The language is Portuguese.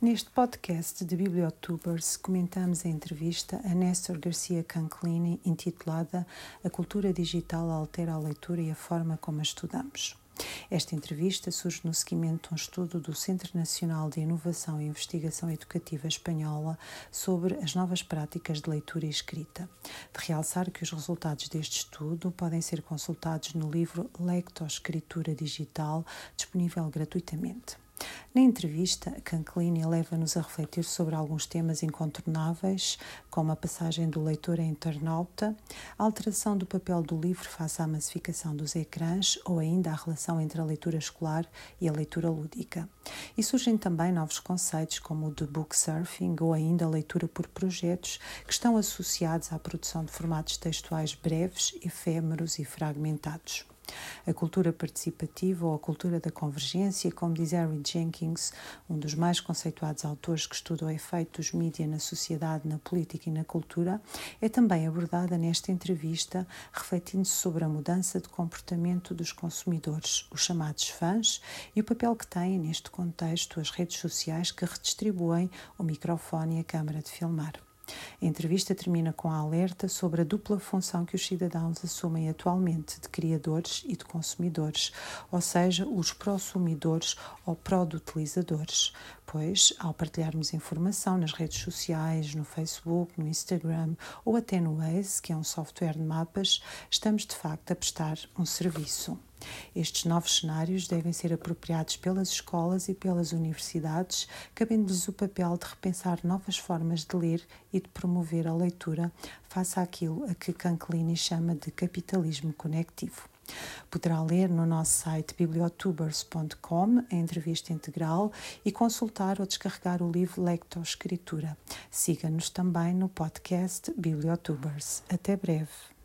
Neste podcast de Bibliotubers comentamos a entrevista a Néstor Garcia Canclini intitulada A Cultura Digital Altera a Leitura e a Forma como a Estudamos. Esta entrevista surge no seguimento de um estudo do Centro Nacional de Inovação e Investigação Educativa Espanhola sobre as novas práticas de leitura e escrita. De realçar que os resultados deste estudo podem ser consultados no livro Lectoescritura Digital, disponível gratuitamente. Na entrevista, Canclini leva-nos a refletir sobre alguns temas incontornáveis, como a passagem do leitor a internauta, a alteração do papel do livro face à massificação dos ecrãs ou ainda a relação entre a leitura escolar e a leitura lúdica. E surgem também novos conceitos como o de book surfing ou ainda a leitura por projetos, que estão associados à produção de formatos textuais breves, efêmeros e fragmentados. A cultura participativa ou a cultura da convergência, como diz Harry Jenkins, um dos mais conceituados autores que estuda o efeito dos mídias na sociedade, na política e na cultura, é também abordada nesta entrevista, refletindo-se sobre a mudança de comportamento dos consumidores, os chamados fãs, e o papel que têm neste contexto as redes sociais que redistribuem o microfone e a câmara de filmar. A entrevista termina com a alerta sobre a dupla função que os cidadãos assumem atualmente de criadores e de consumidores, ou seja, os prosumidores ou produtilizadores, pois, ao partilharmos informação nas redes sociais, no Facebook, no Instagram ou até no Waze, que é um software de mapas, estamos de facto a prestar um serviço. Estes novos cenários devem ser apropriados pelas escolas e pelas universidades, cabendo-lhes o papel de repensar novas formas de ler e de promover a leitura face àquilo a que Canclini chama de capitalismo conectivo. Poderá ler no nosso site bibliotubers.com a entrevista integral e consultar ou descarregar o livro Lectoescritura. Siga-nos também no podcast Bibliotubers. Até breve.